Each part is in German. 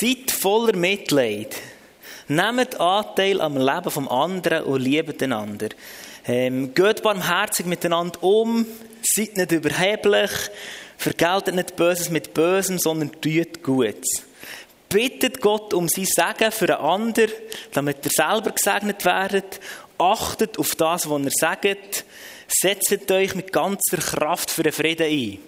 Seid voller Mitleid. Nehmt Anteil am Leben vom anderen und liebt einander. Ähm, geht barmherzig miteinander um. Seid nicht überheblich. Vergeltet nicht Böses mit Bösem, sondern tut Gutes. Bittet Gott um sein Segen für einen anderen, damit ihr selber gesegnet werdet. Achtet auf das, was er sagt. Setzt euch mit ganzer Kraft für den Frieden ein.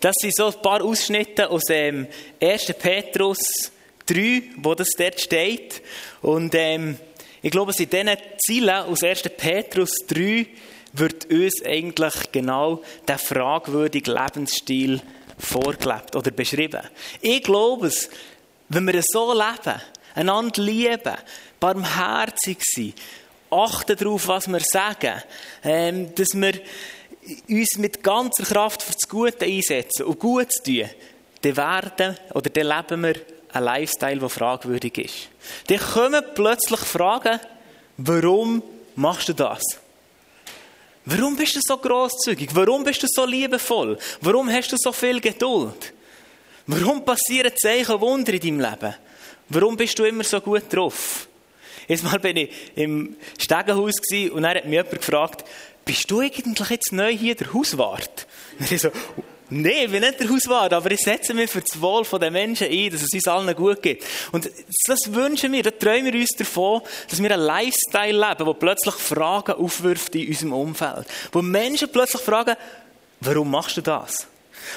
Das sind so ein paar Ausschnitte aus dem 1. Petrus 3, wo das dort steht. Und ähm, ich glaube, in diesen Zielen aus 1. Petrus 3 wird uns eigentlich genau der fragwürdige Lebensstil vorgelebt oder beschrieben. Ich glaube wenn wir so leben, einander lieben, barmherzig sind, achten darauf, was wir sagen, ähm, dass wir uns mit ganzer Kraft für das Gute einsetzen und gut tun, dann werden oder dann leben wir einen Lifestyle, der fragwürdig ist. Dann kommen plötzlich Fragen, warum machst du das? Warum bist du so großzügig? Warum bist du so liebevoll? Warum hast du so viel Geduld? Warum passieren Zeichen Wunder in deinem Leben? Warum bist du immer so gut drauf? Jetzt mal bin ich im Stegenhaus und dann hat mich jemand gefragt, bist du eigentlich jetzt neu hier der Hauswart? Und ich so, Nein, ich bin nicht der Hauswart, aber ich setze mich für das Wohl der Menschen ein, dass es uns allen gut geht. Und das wünschen wir, da träumen wir uns davon, dass wir einen Lifestyle leben, der plötzlich Fragen aufwirft in unserem Umfeld. Wo Menschen plötzlich fragen, warum machst du das?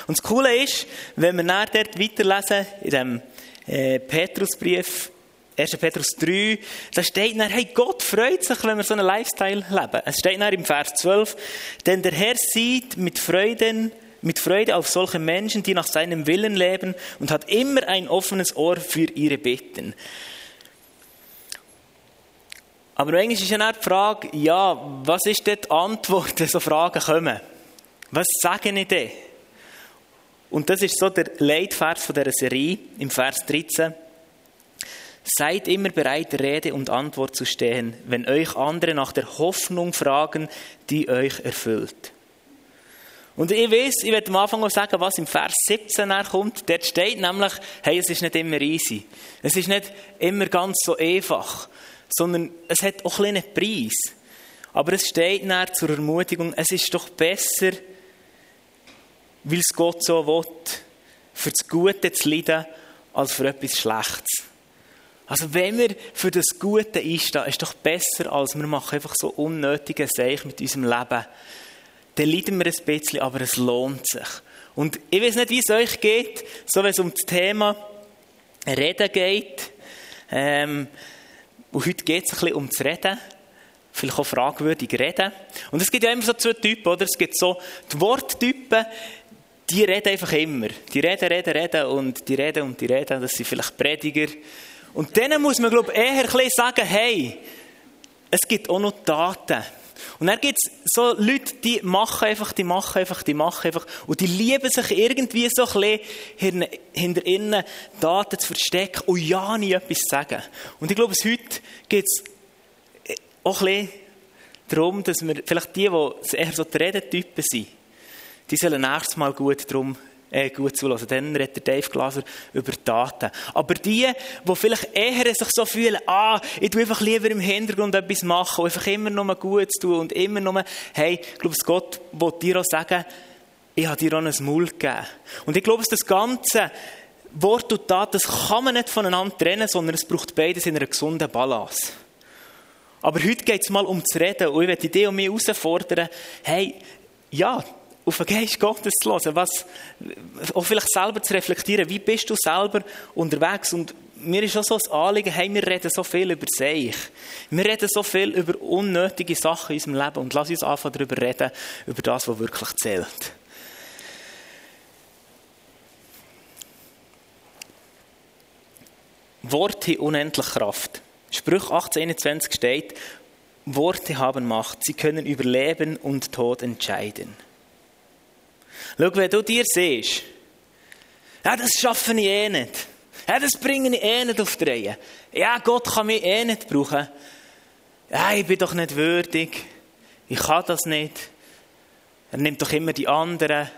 Und das Coole ist, wenn wir nachher dort weiterlesen, in dem äh, Petrusbrief, 1. Petrus 3, da steht dann, hey, Gott freut sich, wenn wir so einen Lifestyle leben. Es steht dann im Vers 12, denn der Herr sieht mit Freuden mit Freude auf solche Menschen, die nach seinem Willen leben und hat immer ein offenes Ohr für ihre Bitten. Aber eigentlich ist ja auch die Frage, ja, was ist denn die Antwort, wenn so Fragen kommen? Was sagen ich denn? Und das ist so der Leitvers von dieser Serie im Vers 13. Seid immer bereit, Rede und Antwort zu stehen, wenn euch andere nach der Hoffnung fragen, die euch erfüllt. Und ich weiß, ich werde am Anfang auch sagen, was im Vers 17 kommt. Dort steht nämlich, hey, es ist nicht immer easy. Es ist nicht immer ganz so einfach. Sondern es hat auch einen kleinen Preis. Aber es steht dann zur Ermutigung, es ist doch besser, weil es Gott so will, für das Gute zu leiden, als für etwas Schlechtes. Also wenn wir für das Gute einstehen, ist es doch besser, als wir machen einfach so unnötige Sachen mit unserem Leben dann leiden wir ein bisschen, aber es lohnt sich. Und ich weiß nicht, wie es euch geht, so wenn es um das Thema Reden geht. Ähm, und heute geht es ein bisschen um das Reden. Vielleicht auch fragwürdig reden. Und es gibt ja immer so zwei Typen, oder? Es gibt so die Worttypen, die reden einfach immer. Die reden, reden, reden und die reden und die reden. Das sind vielleicht Prediger. Und denen muss man, glaube ich, eher ein bisschen sagen, hey, es gibt auch noch Taten. Und dann gibt es so Leute, die machen einfach, die machen einfach, die machen einfach. Und die lieben sich irgendwie so ein bisschen hinter innen Daten zu verstecken und ja nie etwas zu sagen. Und ich glaube, heute geht es auch ein bisschen darum, dass wir vielleicht die, die eher so die Redetypen sind, die sollen nächstes Mal gut darum äh, gut zulassen. Dann redet Dave Glaser über Daten. Aber die, die vielleicht eher sich so fühlen, ah, ich tue einfach lieber im Hintergrund etwas machen und einfach immer nur gut tun und immer nur, hey, ich glaube, Gott will dir auch sagen, ich habe dir auch ein Maul gegeben. Und ich glaube, das Ganze, Wort und Tat, das kann man nicht voneinander trennen, sondern es braucht beides in einer gesunden Balance. Aber heute geht es mal um zu reden und ich werde die und mich herausfordern, hey, ja, auf den Geist Gottes zu hören, was, auch vielleicht selber zu reflektieren, wie bist du selber unterwegs und mir ist auch so ein Anliegen, hey, wir reden so viel über sich. Wir reden so viel über unnötige Sachen in unserem Leben und lass uns anfangen darüber reden, über das, was wirklich zählt. Worte unendlich Kraft. Sprüch 1821 steht, Worte haben Macht, sie können über Leben und Tod entscheiden. Schau, wenn du dir siehst, ja, das schaffe ich eh nicht. Ja, das bringe ich eh nicht auf die Reihe. Ja, Gott kann mich eh nicht brauchen. Ja, ich bin doch nicht würdig. Ich kann das nicht. Er nimmt doch immer die anderen.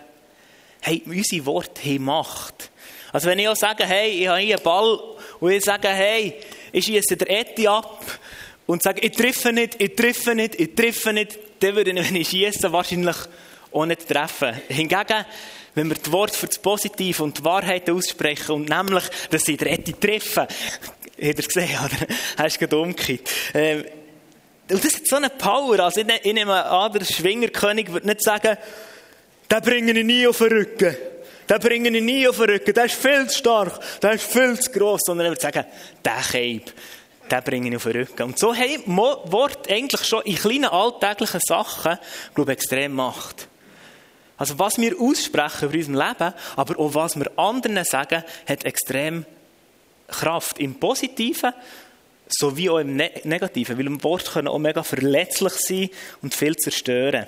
Hey, unsere Worte haben Macht. Also wenn ich auch sage, hey, ich habe hier einen Ball und ich sage, hey, ich schieße der Eti ab und sage, ich treffe nicht, ich treffe nicht, ich treffe nicht, dann würde ich, wenn ich schieße, wahrscheinlich auch nicht treffen. Hingegen, wenn wir das Wort für das Positive und die Wahrheit aussprechen und nämlich, dass sie der Eti treffen, habt ihr gesehen, oder? Hast du gerade umgekehrt. Ähm, und das hat so eine Power. Also ich, ich nehme an, der Schwingerkönig würde nicht sagen, den bringe ich nie auf den Rücken. Den bringe ich nie auf den Rücken. Der ist viel zu stark. Der ist viel zu gross. Sondern er würde sagen, den Keib, den bringe ich auf den Rücken. Und so haben Wort eigentlich schon in kleinen alltäglichen Sachen, glaube ich, extrem Macht. Also was wir aussprechen über unserem Leben, aber auch was wir anderen sagen, hat extrem Kraft. Im Positiven sowie auch im ne-, Negativen. Weil im Wort können auch mega verletzlich sein und viel zerstören.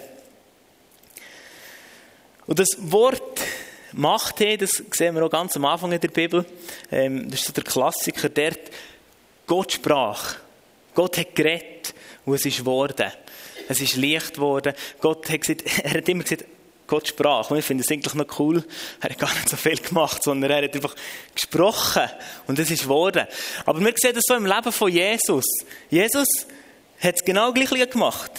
Und das Wort Macht hat, das sehen wir auch ganz am Anfang in der Bibel. Ähm, das ist so der Klassiker, der Gott sprach. Gott hat geredet und es ist geworden. Es ist Licht geworden. Gott hat gesagt, er hat immer gesagt, Gott sprach. Und ich finde es eigentlich noch cool. Er hat gar nicht so viel gemacht, sondern er hat einfach gesprochen. Und es ist geworden. Aber wir sehen das so im Leben von Jesus. Jesus hat es genau gleich gemacht.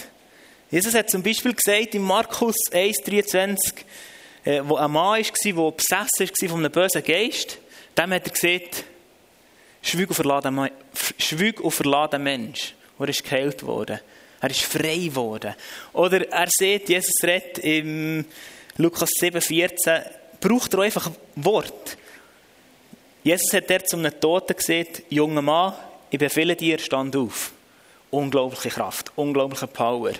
Jesus hat zum Beispiel gesagt in Markus 1,23, äh, wo ein Mann war, der besessen war von einem bösen Geist, dem hat er gesagt, schwüg und verladen Mensch. Und er ist geheilt worden. Er ist frei geworden. Oder er sieht, Jesus redet im Lukas 7,14, braucht er einfach ein Wort. Jesus hat dort zu einem Toten gesagt, junger Mann, ich befehle dir, stand auf. Unglaubliche Kraft, unglaubliche Power.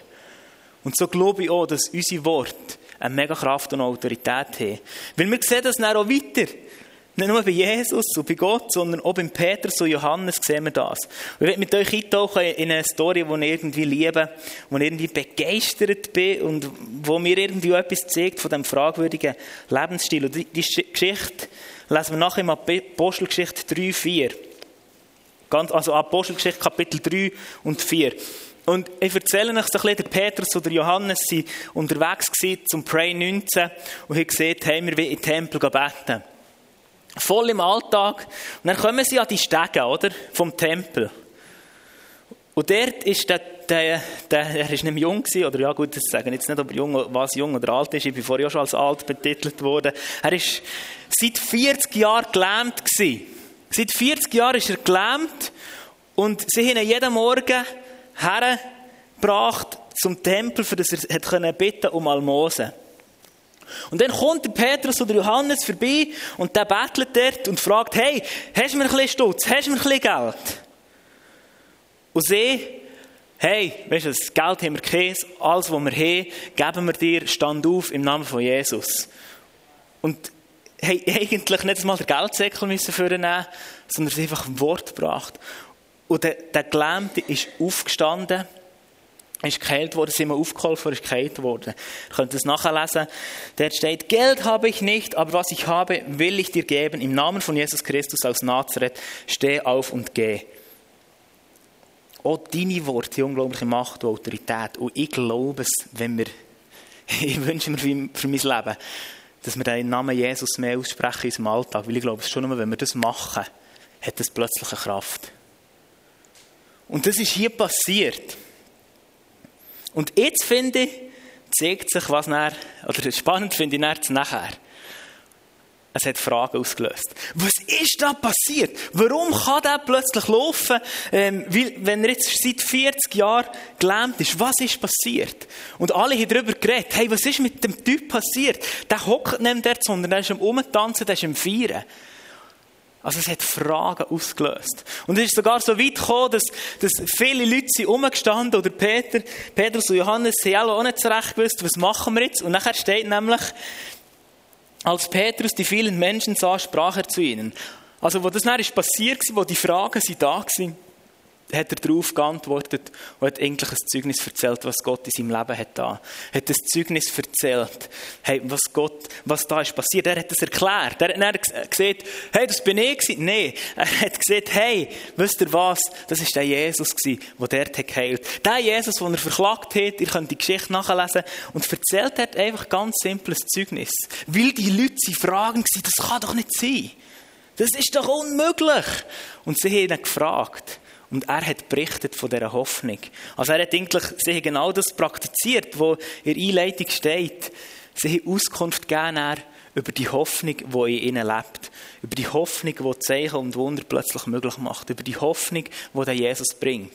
Und so glaube ich auch, dass unsere Worte eine mega Kraft und Autorität haben. Weil wir sehen das dann auch weiter. Nicht nur bei Jesus und bei Gott, sondern auch bei Petrus und Johannes sehen wir das. Und ich werde mit euch eintauchen in eine Story, die ich irgendwie liebe, wo ich irgendwie begeistert bin und wo mir irgendwie etwas zeigt von diesem fragwürdigen Lebensstil. Und die, Geschichte lesen wir nachher im Apostelgeschichte 3, 4. Ganz, also Apostelgeschichte Kapitel 3 und 4. Und ich erzähle euch so ein bisschen, der Petrus oder Johannes waren unterwegs zum Pray 19 und haben gesehen, hey, wir in den Tempel beten voll im Alltag. Und dann kommen sie an die Stege, oder? Vom Tempel. Und dort ist der, der, der er ist nicht jung gewesen, oder ja gut, das sagen jetzt nicht, ob er jung, was jung oder alt ist, ich bin vorher auch schon als alt betitelt worden. Er ist seit 40 Jahren gelähmt gewesen. Seit 40 Jahren ist er gelähmt und sie haben ihn jeden Morgen hergebracht zum Tempel, für das er bitten um Almosen. Und dann kommt der Petrus oder Johannes vorbei und der bettelt dort und fragt, hey, hast du mir ein bisschen Stutz? Hast du mir ein bisschen Geld? Und sie, hey, weißt du, das Geld haben wir Käse, alles, was wir haben, geben wir dir, stand auf im Namen von Jesus. Und hey, eigentlich nicht mal den Geldsäckel müssen vornehmen, sondern es einfach ein Wort gebracht. Und der, der Gelähmte ist aufgestanden ist geheilt worden, sind wir aufgeholfen, ist geheilt worden. Ihr könnt es nachlesen. Dort steht, Geld habe ich nicht, aber was ich habe, will ich dir geben. Im Namen von Jesus Christus aus Nazareth, steh auf und geh. Auch deine Worte, die unglaubliche Macht und Autorität. Und ich glaube es, wenn wir, ich wünsche mir für mein Leben, dass wir den Namen Jesus mehr aussprechen in unserem Alltag. Weil ich glaube es schon nur, wenn wir das machen, hat das plötzlich eine Kraft. Und das ist hier passiert. Und jetzt finde ich, zeigt sich, was nach, oder spannend finde ich nach, nachher. Es hat Fragen ausgelöst. Was ist da passiert? Warum kann der plötzlich laufen, ähm, weil, wenn er jetzt seit 40 Jahren gelähmt ist? Was ist passiert? Und alle haben darüber geredet. Hey, was ist mit dem Typ passiert? Der hockt nicht dort, sondern der ist am Umtanzen, der ist am Feiern. Also es hat Fragen ausgelöst. Und es ist sogar so weit gekommen, dass, dass viele Leute sind umgestanden, oder Peter, Petrus und Johannes haben auch nicht so recht gewusst, was machen wir jetzt? Und nachher steht nämlich, als Petrus die vielen Menschen sah, sprach er zu ihnen. Also wo das dann ist passiert, wo die Fragen sind da waren, hat er darauf geantwortet und hat eigentlich ein Zeugnis erzählt, was Gott in seinem Leben hat da. Hat ein Zeugnis erzählt, hey, was Gott, was da ist passiert. Er hat das erklärt. Er hat dann gesagt, hey, das bin ich gewesen. Nein. Er hat gesagt, hey, wisst ihr was? Das ist der Jesus gewesen, der dort hat geheilt. Der Jesus, den er verklagt hat, ihr könnt die Geschichte nachlesen, und erzählt hat einfach ganz simples Zeugnis. Weil die Leute sie fragen das kann doch nicht sein. Das ist doch unmöglich. Und sie haben ihn gefragt. Und er hat berichtet von dieser Hoffnung. Also er hat eigentlich, sie haben genau das praktiziert, wo in der Einleitung steht. Sie haben Auskunft gegeben über die Hoffnung, die in ihnen lebt. Über die Hoffnung, die Zeichen und Wunder plötzlich möglich macht. Über die Hoffnung, die Jesus bringt.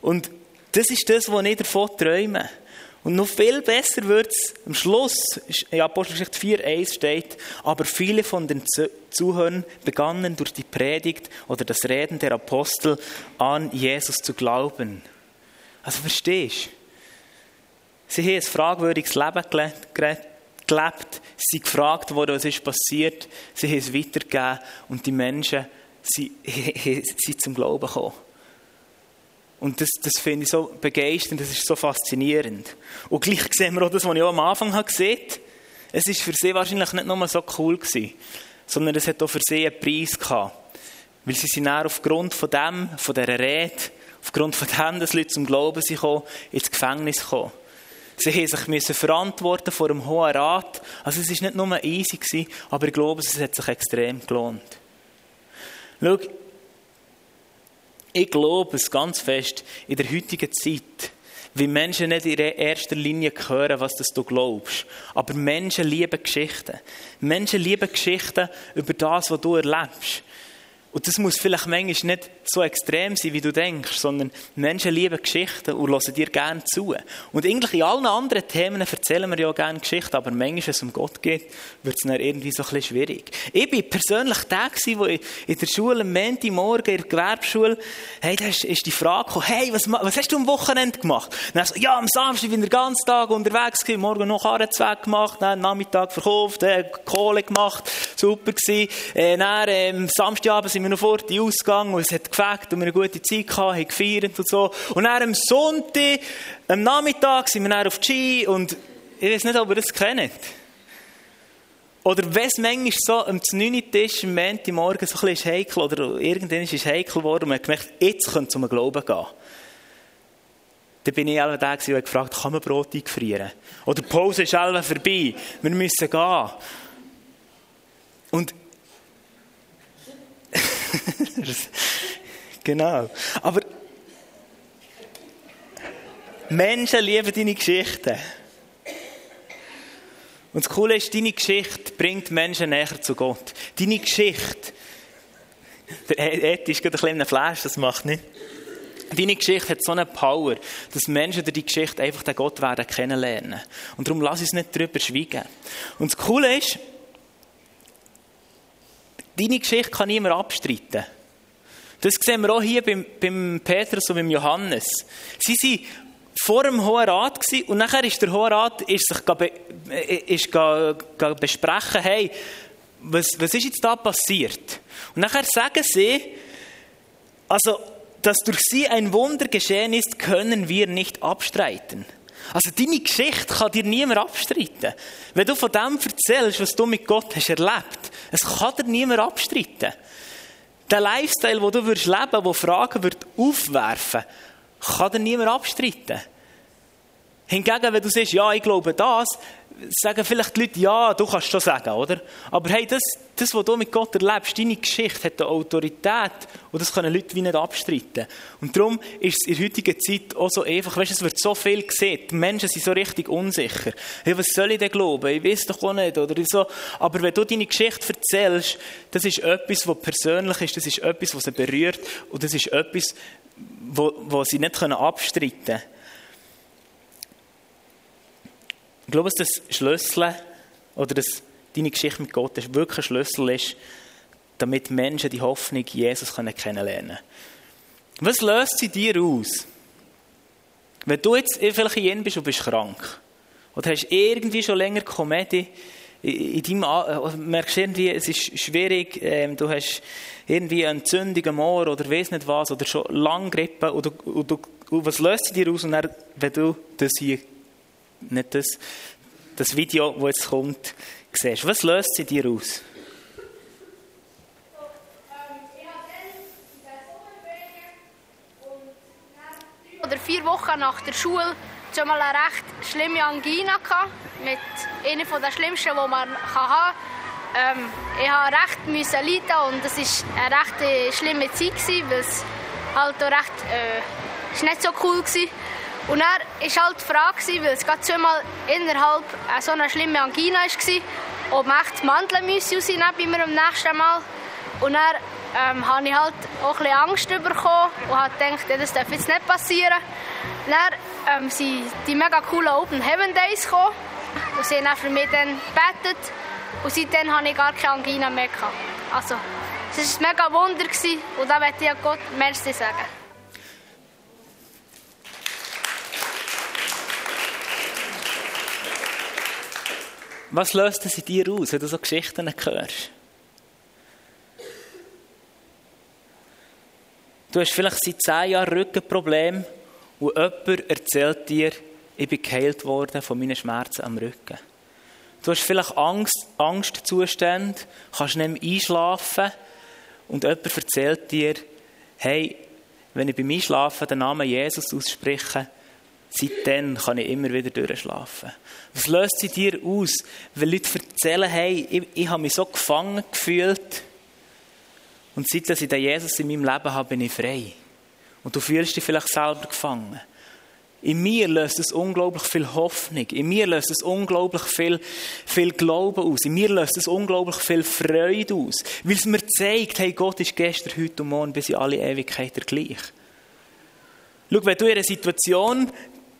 Und das ist das, was ich davon träume. Und noch viel besser wird es am Schluss, in Apostelgeschichte 4,1 steht, aber viele von den Zuhörern begannen durch die Predigt oder das Reden der Apostel an Jesus zu glauben. Also verstehst du? Sie haben ein fragwürdiges Leben gelebt, sie gefragt worden, was ist passiert, sie haben es weitergegeben und die Menschen sind, sind zum Glauben gekommen. Und das, das finde ich so begeisternd, das ist so faszinierend. Und gleich sehen wir auch das, was ich auch am Anfang habe gesehen habe. Es war für sie wahrscheinlich nicht nur so cool gewesen, sondern es hat auch für sie einen Preis gehabt. Weil sie sind dann aufgrund von dem, von dieser Rede, aufgrund von dem, dass Leute zum Glauben sind ins Gefängnis gekommen. Sie mussten sich müssen verantworten vor dem Hohen Rat. Also es war nicht nur easy, gewesen, aber ich glaube, es hat sich extrem gelohnt. Schau, ich glaube es ganz fest, in der heutigen Zeit, wie Menschen nicht in erster Linie hören, was du glaubst. Aber Menschen lieben Geschichten. Menschen lieben Geschichten über das, was du erlebst. Und das muss vielleicht manchmal nicht so extrem sein, wie du denkst, sondern Menschen lieben Geschichten und hören dir gerne zu. Und eigentlich in allen anderen Themen erzählen wir ja gerne Geschichten, aber manchmal, wenn es um Gott geht, wird es dann irgendwie so ein bisschen schwierig. Ich war persönlich der, der in der Schule am Montagmorgen in der Gewerbeschule, hey, da ist, die Frage gekommen, hey, was, was hast du am Wochenende gemacht? Und dann so, ja, am Samstag bin ich den ganzen Tag unterwegs gewesen, morgen noch Karrenzweig gemacht, dann Nachmittag verkauft, äh, Kohle gemacht, super gewesen. Äh, dann, äh, am Samstagabend sind wir noch vor die Ausgang und es hat gefegt und wir eine gute Zeit gehabt, haben gefeiert und so. Und dann am Sonntag, am Nachmittag sind wir dann auf die Ski und ich weiß nicht, ob ihr das kennt. Oder wenn manchmal so am 9. Tisch am Montagmorgen so ein bisschen heikel oder irgendwann ist es heikel geworden und man hat gemerkt, jetzt könnte es um den Glauben gehen. Dann bin ich auch der, der gefragt kann man Brot eingefrieren? Oder die Pause ist alle vorbei, wir müssen gehen. Und genau. Aber Menschen lieben deine Geschichten. Und das Coole ist, deine Geschichte bringt Menschen näher zu Gott. Deine Geschichte, der Ed ist gerade ein Flash, das macht nicht. Deine Geschichte hat so eine Power, dass Menschen durch die Geschichte einfach den Gott werden kennenlernen. Und darum lass uns nicht darüber schweigen. Und das Coole ist, Deine Geschichte kann niemand abstreiten. Das sehen wir auch hier beim, beim Petrus und beim Johannes. Sie waren vor dem Hohen Rat und nachher ist der Hohe Rat ist sich be, ist ga, ga besprechen, hey, was, was ist jetzt da passiert? Und nachher sagen sie, also, dass durch sie ein Wunder geschehen ist, können wir nicht abstreiten. Also deine Geschichte kann dir niemand abstreiten. Wenn du von dem erzählst, was du mit Gott hast erlebt, es kann dir niemand abstreiten. Der Lifestyle, wo du würdest leben, wo Fragen wird aufwerfen, kann dir niemand abstreiten. Hingegen, wenn du sagst, ja, ich glaube das, sagen vielleicht die Leute, ja, du kannst schon sagen, oder? Aber hey, das, das, was du mit Gott erlebst, deine Geschichte hat eine Autorität und das können Leute wie nicht abstreiten. Und darum ist es in der heutigen Zeit auch so einfach, weißt, es wird so viel gesehen, die Menschen sind so richtig unsicher. Hey, was soll ich denn glauben? Ich weiß doch auch nicht, oder so. Aber wenn du deine Geschichte erzählst, das ist etwas, was persönlich ist, das ist etwas, was sie berührt und das ist etwas, was sie nicht abstreiten können. Ich glaube, dass das Schlüssel oder dass deine Geschichte mit Gott wirklich ein Schlüssel ist, damit Menschen die Hoffnung Jesus kennenlernen können. Was löst sie dir aus? Wenn du jetzt vielleicht in bist und bist krank, oder hast irgendwie schon länger Komödie, in deinem, äh, merkst irgendwie, es ist schwierig, ähm, du hast irgendwie eine Entzündung am Ohr oder weiss nicht was, oder schon lange Grippe, oder, oder, oder was löst sie dir aus, und dann, wenn du das hier nicht das, das Video, das jetzt kommt, siehst. Was löst sie dir aus? oder vier Wochen nach der Schule schon mal eine recht schlimme Angina mit einer der schlimmsten, die man haben kann. ähm, ich habe recht müssen leiden und es war eine recht äh, schlimme Zeit, weil es halt auch recht äh, nicht so cool war. Und dann war halt die Frage, weil es gerade zweimal innerhalb äh, so eine schlimme Angina war, ob man echt Mandeln rausnehmen bei mir am nächsten Mal. Und dann ähm, habe ich halt auch ein Angst bekommen und habe gedacht, das darf jetzt nicht passieren. Dann ähm, sind die mega coolen Open Heaven Days gekommen und sie haben für mich dann gebetet und seitdem habe ich gar keine Angina mehr gehabt. Also, es war ein mega Wunder und da möchte ich Gott Merci sagen. Was löst es in dir aus, wenn du so Geschichten hörst? Du hast vielleicht seit zehn Jahren Rückenproblem und jemand erzählt dir, ich bin geheilt worden von meinen Schmerzen am Rücken. Du hast vielleicht Angst, Angstzustände, kannst nicht mehr einschlafen und jemand erzählt dir, hey, wenn ich beim Einschlafen den Namen Jesus ausspreche, seitdem kann ich immer wieder durchschlafen. Was löst sie dir aus? Wenn Leute erzählen, hey, ich, ich habe mich so gefangen gefühlt, und seit ich den Jesus in meinem Leben habe, bin ich frei. Und du fühlst dich vielleicht selber gefangen. In mir löst es unglaublich viel Hoffnung. In mir löst es unglaublich viel, viel Glauben aus. In mir löst es unglaublich viel Freude aus. Weil es mir zeigt, hey, Gott ist gestern, heute und morgen bis in alle Ewigkeit der gleich. Schau, wenn du in einer Situation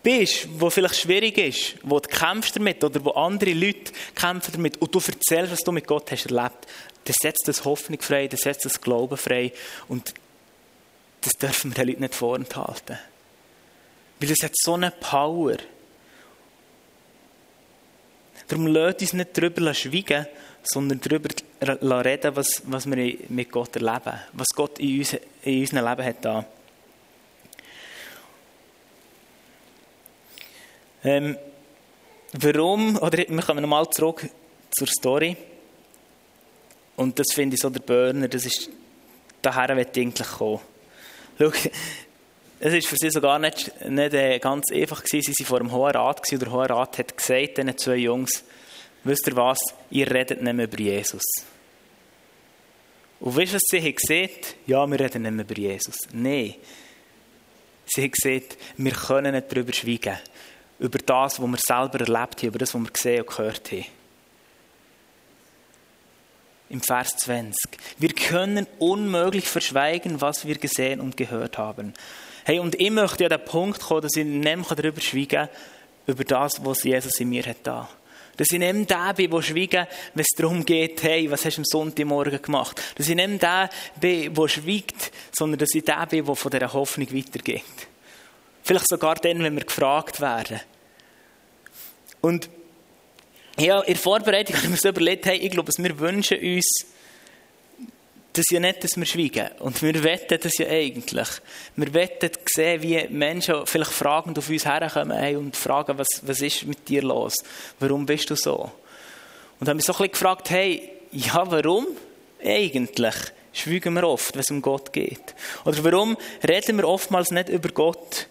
bist, wo vielleicht schwierig ist, wo du kämpfst damit oder wo andere Leute kämpfen damit und du erzählst, was du mit Gott hast erlebt, das setzt das Hoffnung frei, das setzt das Glauben frei und das dürfen wir den Leuten nicht vorenthalten. Weil es hat so eine Power. Darum lasst uns nicht darüber schweigen, sondern darüber reden, was, was wir mit Gott erleben, was Gott in, uns, in unserem Leben hat da. Ähm, warum, oder wir kommen nochmal zurück zur Story. Und das finde ich so der Burner, das ist, daher wird eigentlich kommen. Schau, es war für sie sogar nicht, nicht äh, ganz einfach gewesen. Sie waren vor dem Hohen Rat gewesen, und der Hohe Rat hat gesagt, diesen zwei Jungs, wisst ihr was, ihr redet nicht mehr über Jesus. Und wisst ihr, was sie haben gesehen? Ja, wir reden nicht mehr über Jesus. Nein. Sie haben gesagt, wir können nicht darüber schweigen. Über das, was wir selber erlebt haben, über das, was wir gesehen und gehört haben im Vers 20. Wir können unmöglich verschweigen, was wir gesehen und gehört haben. Hey, und ich möchte an den Punkt kommen, dass ich nämlich darüber schweige, über das, was Jesus in mir hat da. Dass ich nicht der bin, der schweige, wenn es darum geht, hey, was hast du am Sonntagmorgen gemacht? Dass ich nicht der bin, der schweigt, sondern dass ich der bin, der von dieser Hoffnung weitergeht. Vielleicht sogar dann, wenn wir gefragt werden. Und ja, in der Vorbereitung habe ich mir so überlegt, hey, ich glaube, wir wünschen uns das ja nicht, dass wir schweigen. Und wir wetten das ja eigentlich. Wir wetten sehen, wie Menschen vielleicht fragend auf uns herkommen hey, und fragen, was, was ist mit dir los? Warum bist du so? Und haben mich so ein bisschen gefragt, hey, ja, warum eigentlich schweigen wir oft, wenn es um Gott geht? Oder warum reden wir oftmals nicht über Gott?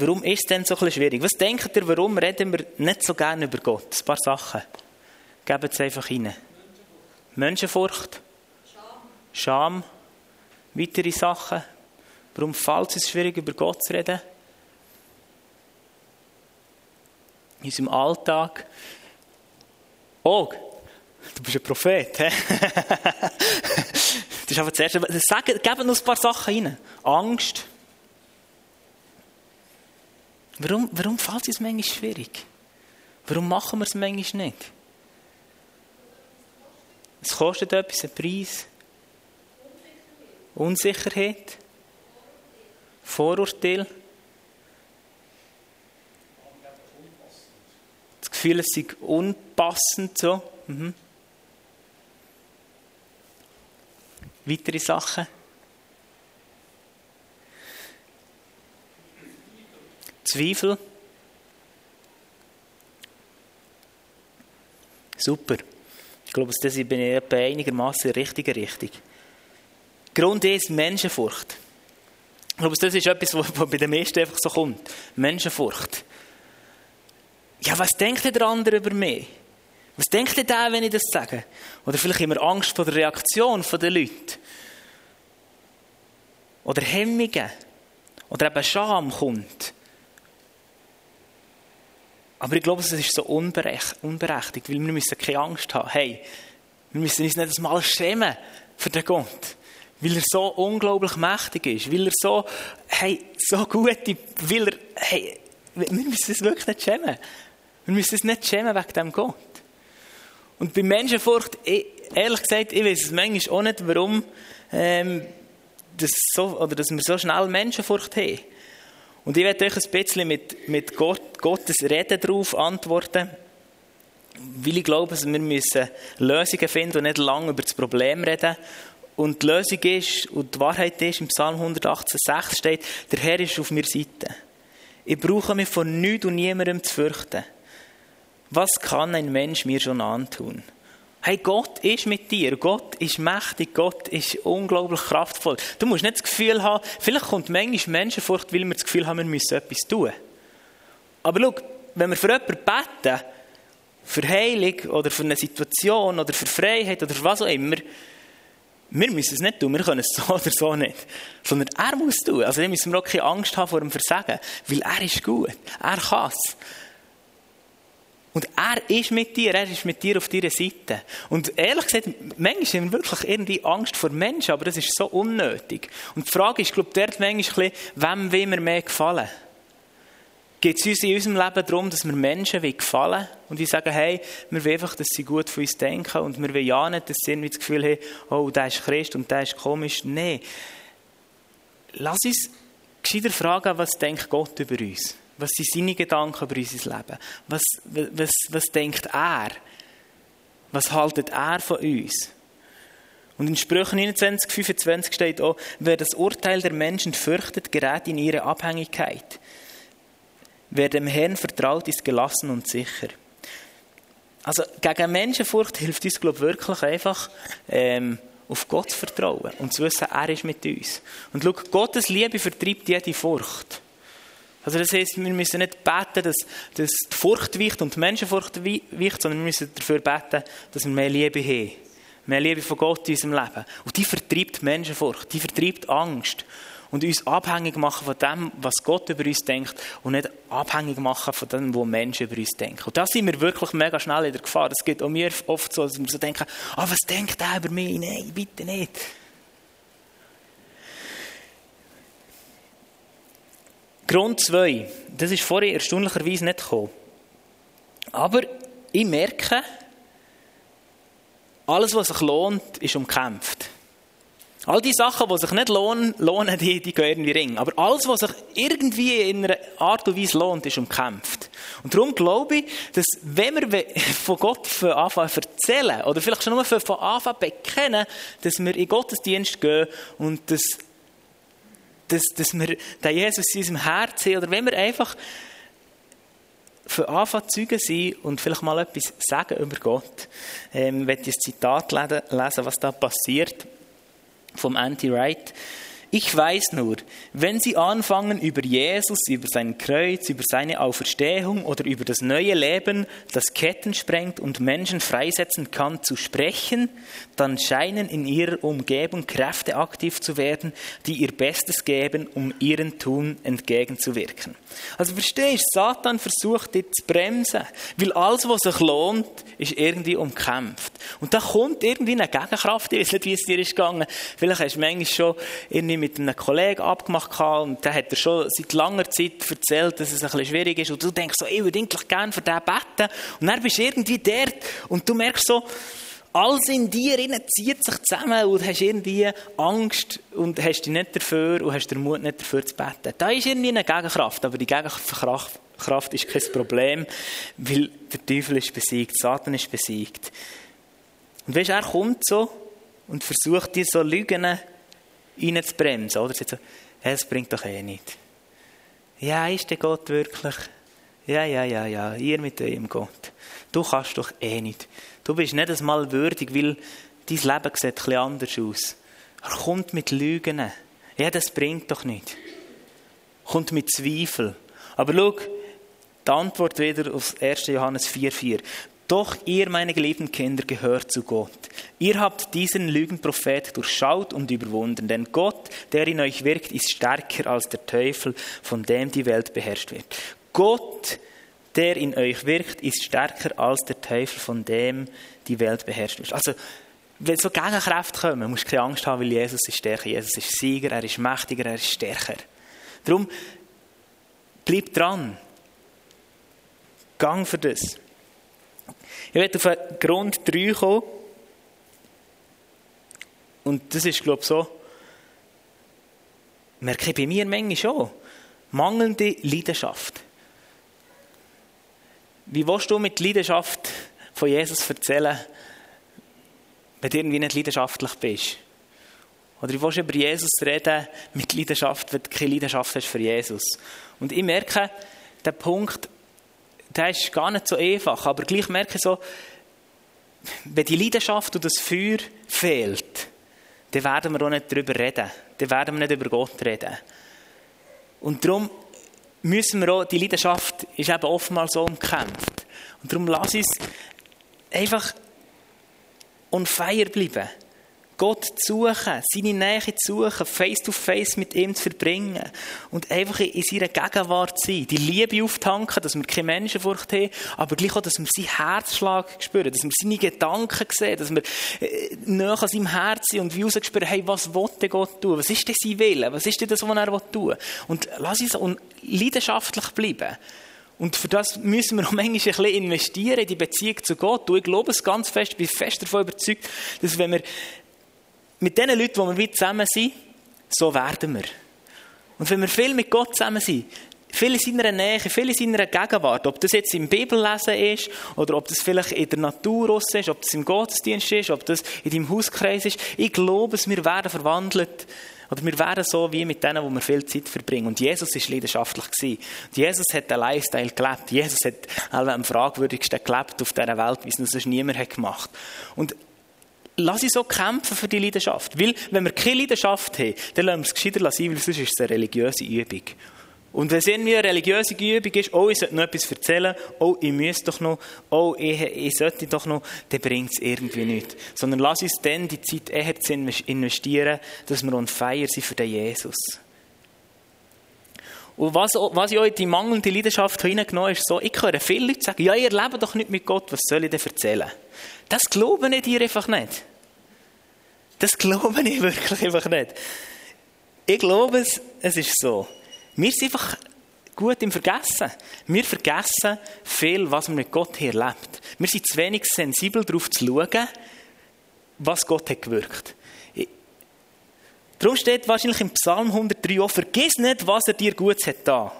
Warum ist es denn so ein schwierig? Was denkt ihr, warum reden wir nicht so gerne über Gott? Ein paar Sachen. Gebt es einfach rein. Menschenfurcht. Scham. Scham. Weitere Sachen. Warum fällt es schwierig, über Gott zu reden? In unserem Alltag. Oh, du bist ein Prophet, hä? das ist einfach zuerst. Sag, geben uns ein paar Sachen rein. Angst. Warum, warum fällt es manchmal schwierig? Warum machen wir es manchmal nicht? Es kostet etwas, einen Preis. Unsicherheit. Vorurteil. Das Gefühl, es sei unpassend so. Mhm. Weitere Sachen. Zweifel. Super. Ich glaube, das bin ich einigermaßen in der richtigen Richtung. Grund ist Menschenfurcht. Ich glaube, das ist etwas, was bei den meisten einfach so kommt. Menschenfurcht. Ja, was denkt der andere über mich? Was denkt da, wenn ich das sage? Oder vielleicht immer Angst vor der Reaktion der Leute. Oder Hemmungen. Oder eben Scham kommt. Aber ich glaube, es ist so unberechtigt, weil wir müssen keine Angst haben. Hey, wir müssen uns nicht einmal schämen für den Gott. Weil er so unglaublich mächtig ist. Weil er so, hey, so gut ist. Weil er, hey, wir müssen es wirklich nicht schämen. Wir müssen es nicht schämen wegen dem Gott. Und bei Menschenfurcht, ehrlich gesagt, ich weiß es manchmal auch nicht, warum ähm, das so, oder dass wir so schnell Menschenfurcht haben. Und ich werde euch ein bisschen mit, mit Gott, Gottes Reden darauf antworten, weil ich glaube, wir müssen Lösungen finden und nicht lange über das Problem reden. Und die Lösung ist, und die Wahrheit ist, im Psalm 118,6 steht, der Herr ist auf meiner Seite. Ich brauche mich vor nichts und niemandem zu fürchten. Was kann ein Mensch mir schon antun? Hey, Gott ist mit dir. Gott ist mächtig. Gott ist unglaublich kraftvoll. Du musst nicht das Gefühl haben, vielleicht kommt manchmal Menschenfurcht, weil wir das Gefühl haben, wir müssen etwas tun. Aber schau, wenn wir für jemanden beten, für Heilung oder für eine Situation oder für Freiheit oder für was auch immer, wir müssen es nicht tun, wir können es so oder so nicht. Sondern er muss es tun. Also, da müssen wir auch keine Angst haben vor dem Versagen, weil er ist gut. Er kann es. Und er ist mit dir, er ist mit dir auf deiner Seite. Und ehrlich gesagt, manchmal haben wir wirklich irgendwie Angst vor Menschen, aber das ist so unnötig. Und die Frage ist, glaube ich, dort manchmal wem will wir mehr gefallen? Geht es uns in unserem Leben darum, dass wir Menschen gefallen und die sagen, hey, wir wollen einfach, dass sie gut von uns denken und wir wollen ja nicht, dass sie irgendwie das Gefühl haben, oh, der ist Christ und der ist komisch. Nein. Lass uns gescheiter fragen, was denkt Gott über uns? Was sind seine Gedanken über unser Leben? Was, was, was denkt er? Was haltet er von uns? Und in Sprüchen 29, 25 steht auch, wer das Urteil der Menschen fürchtet, gerät in ihre Abhängigkeit. Wer dem Herrn vertraut, ist gelassen und sicher. Also gegen Menschenfurcht hilft uns, glaube ich, wirklich einfach, ähm, auf Gott zu vertrauen und zu wissen, er ist mit uns. Und schau, Gottes Liebe vertreibt jede Furcht. Also das heisst, wir müssen nicht beten, dass, dass die Furcht weicht und die Menschenfurcht weicht, sondern wir müssen dafür beten, dass wir mehr Liebe haben. Mehr Liebe von Gott in unserem Leben. Und die vertreibt Menschenfurcht, die vertreibt Angst. Und uns abhängig machen von dem, was Gott über uns denkt und nicht abhängig machen von dem, was Menschen über uns denken. Und da sind wir wirklich mega schnell in der Gefahr. Es geht auch mir oft so, dass wir so denken, ah, was denkt er über mich? Nein, bitte nicht. Grund 2, das ist vorher erstaunlicherweise nicht gekommen. Aber ich merke, alles, was sich lohnt, ist umkämpft. All die Sachen, die sich nicht lohnen, lohnen die, die gehen irgendwie ring. Aber alles, was sich irgendwie in einer Art und Weise lohnt, ist umkämpft. Und darum glaube ich, dass wenn wir von Gott von Anfang an erzählen, oder vielleicht schon nur von Anfang an bekennen, dass wir in Gottesdienst gehen und dass dass, dass wir den Jesus in unserem Herz haben, oder wenn wir einfach von Anfang Zeugen sind und vielleicht mal etwas sagen über Gott, ähm, ich ein Zitat lesen, was da passiert, vom Anti-Wright. Ich weiß nur, wenn Sie anfangen, über Jesus, über sein Kreuz, über seine Auferstehung oder über das neue Leben, das Ketten sprengt und Menschen freisetzen kann, zu sprechen, dann scheinen in Ihrer Umgebung Kräfte aktiv zu werden, die ihr Bestes geben, um ihren Tun entgegenzuwirken. Also verstehst du, Satan versucht dich zu bremsen, weil alles, was sich lohnt, ist irgendwie umkämpft. Und da kommt irgendwie eine Gegenkraft, ich weiß nicht, wie es dir ist gegangen. Vielleicht hast du manchmal schon irgendwie mit einem Kollegen abgemacht und der hat dir schon seit langer Zeit erzählt, dass es ein bisschen schwierig ist und du denkst so, ich würde eigentlich gerne für den beten und dann bist du irgendwie dort und du merkst so, alles in dir zieht sich zusammen und hast irgendwie Angst und hast dich nicht dafür und hast den Mut nicht dafür zu beten. Da ist irgendwie eine Gegenkraft, aber die Gegenkraft ist kein Problem, weil der Teufel ist besiegt, Satan ist besiegt. Und weißt, er kommt so und versucht dir so Lügen reinzubremsen. Oder? So, es bringt doch eh nicht. Ja, ist der Gott wirklich? Ja, ja, ja, ja, ihr mit eurem Gott. Du kannst doch eh nicht. Du bist nicht einmal würdig, weil dein Leben sieht etwas anders aus. Er kommt mit Lügen. Ja, das bringt doch nicht. Kommt mit Zweifel. Aber schau, die Antwort wieder auf 1. Johannes 4,4. Doch ihr, meine geliebten Kinder, gehört zu Gott. Ihr habt diesen Lügenprophet durchschaut und überwunden, denn Gott, der in euch wirkt, ist stärker als der Teufel, von dem die Welt beherrscht wird. Gott, der in euch wirkt, ist stärker als der Teufel, von dem die Welt beherrscht wird. Also, wenn so Gegenkräfte kommen, musst du keine Angst haben, weil Jesus ist stärker. Jesus ist Sieger, er ist mächtiger, er ist stärker. Darum, bleib dran. Gang für das. Ich werde auf Grund 3 kommen. Und das ist, glaube ich, so, merke ich bei mir manchmal schon, mangelnde Leidenschaft. Wie willst du mit Leidenschaft von Jesus erzählen, wenn du irgendwie nicht leidenschaftlich bist? Oder wie willst du über Jesus reden mit Leidenschaft, wenn du keine Leidenschaft hast für Jesus? Und ich merke, der Punkt, der ist gar nicht so einfach, aber gleich merke ich so, wenn die Leidenschaft und das Feuer fehlt, dann werden wir auch nicht darüber reden. Dann werden wir nicht über Gott reden. Und darum müssen wir auch, die Leidenschaft ist eben oftmals so umkämpft. Und darum lass uns einfach on fire bleiben. Gott zu suchen, seine Nähe zu suchen, face to face mit ihm zu verbringen und einfach in seiner Gegenwart zu sein, die Liebe auftanken, dass wir keine Menschenfurcht haben, aber gleich auch, dass wir seinen Herzschlag spüren, dass wir seine Gedanken sehen, dass wir äh, näher an seinem Herz sind und wie spüren, hey, was will Gott tun? Was ist denn sein Wille? Was ist denn das, was er tun will? Und lass uns leidenschaftlich bleiben. Und für das müssen wir auch manchmal ein bisschen investieren in die Beziehung zu Gott. Und ich glaube es ganz fest, ich bin fest davon überzeugt, dass wenn wir mit den Leuten, die wir zusammen sind, so werden wir. Und wenn wir viel mit Gott zusammen sind, viel in seiner Nähe, viel in seiner Gegenwart, ob das jetzt im Bibellesen ist, oder ob das vielleicht in der Natur ist, ob das im Gottesdienst ist, ob das in deinem Hauskreis ist, ich glaube, wir werden verwandelt, oder wir werden so wie mit denen, wo wir viel Zeit verbringen. Und Jesus ist leidenschaftlich. Und Jesus hat einen Lifestyle gelebt. Jesus hat am fragwürdigsten gelebt auf dieser Welt, wie es noch sonst niemand hat gemacht. Und lass uns so kämpfen für die Leidenschaft. Weil, wenn wir keine Leidenschaft haben, dann lassen wir es gescheiter sein, weil sonst ist es eine religiöse Übung. Und wenn es irgendwie eine religiöse Übung ist, oh, ich sollte noch etwas erzählen, oh, ich müsste doch noch, oh, ich, ich sollte doch noch, dann bringt es irgendwie nichts. Sondern lass uns dann die Zeit eher zu investieren, dass wir on fire sind für den Jesus. Und was, was ich euch die mangelnde Leidenschaft hineingenommen habe, ist so, ich höre viele Leute sagen, ja, ihr lebt doch nicht mit Gott, was soll ich denn erzählen? Das glauben ich dir einfach nicht. Das glaube ich wirklich einfach nicht. Ich glaube es, es ist so. Wir sind einfach gut im Vergessen. Wir vergessen viel, was man mit Gott hier erlebt. Wir sind zu wenig sensibel darauf zu schauen, was Gott hat gewirkt. Darum steht wahrscheinlich im Psalm 103 auch, vergiss nicht, was er dir Gutes hat da.